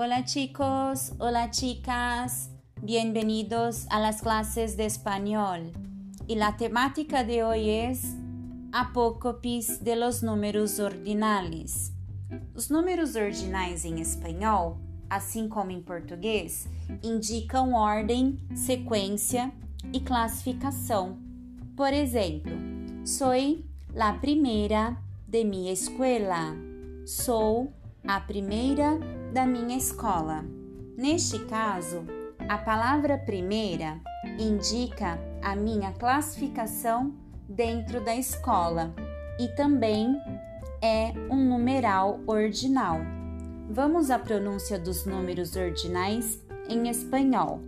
Hola chicos, hola chicas, bienvenidos a las clases de español. Y la temática de hoy es apócopis de los números ordinais. Os números ordinais em espanhol, assim como em português, indicam ordem, sequência e classificação. Por exemplo, soy la primera de mi escuela. Sou a primeira da minha escola. Neste caso, a palavra primeira indica a minha classificação dentro da escola e também é um numeral ordinal. Vamos à pronúncia dos números ordinais em espanhol.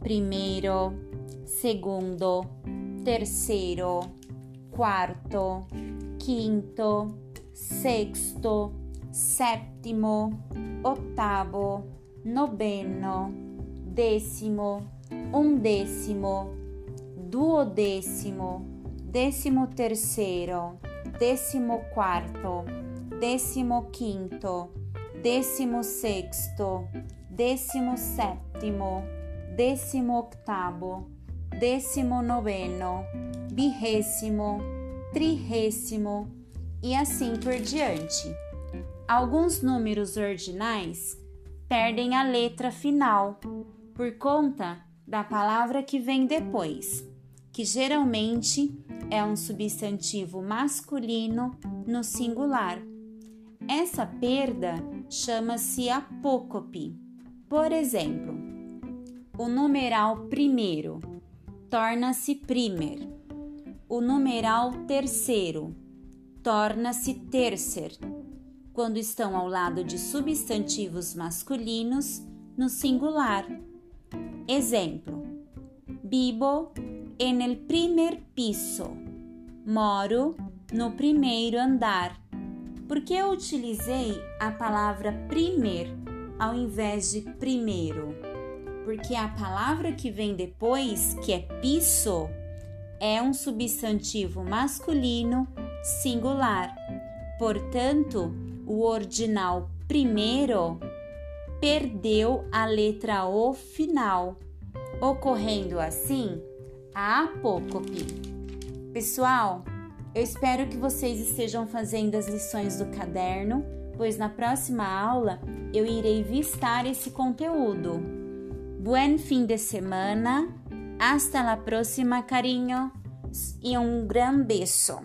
Primeiro, segundo, terceiro, quarto, quinto, sexto, sétimo, ottavo, noveno, décimo, undécimo, duodécimo, décimo terceiro, décimo quarto, décimo quinto, décimo sexto, décimo sétimo, décimo octavo, décimo noveno, vigésimo, trigésimo e assim por diante. Alguns números ordinais perdem a letra final por conta da palavra que vem depois, que geralmente é um substantivo masculino no singular. Essa perda chama-se apócope. Por exemplo, o numeral primeiro torna-se primer. O numeral terceiro torna-se tercer quando estão ao lado de substantivos masculinos no singular. Exemplo: Vivo en el primer piso. Moro no primeiro andar. Por que eu utilizei a palavra primer ao invés de primeiro? Porque a palavra que vem depois, que é piso, é um substantivo masculino singular. Portanto, o ordinal primeiro perdeu a letra O final, ocorrendo assim a apócope. Pessoal, eu espero que vocês estejam fazendo as lições do caderno, pois na próxima aula eu irei vistar esse conteúdo. Buen fim de semana, hasta la próxima, carinho, e um grande beijo.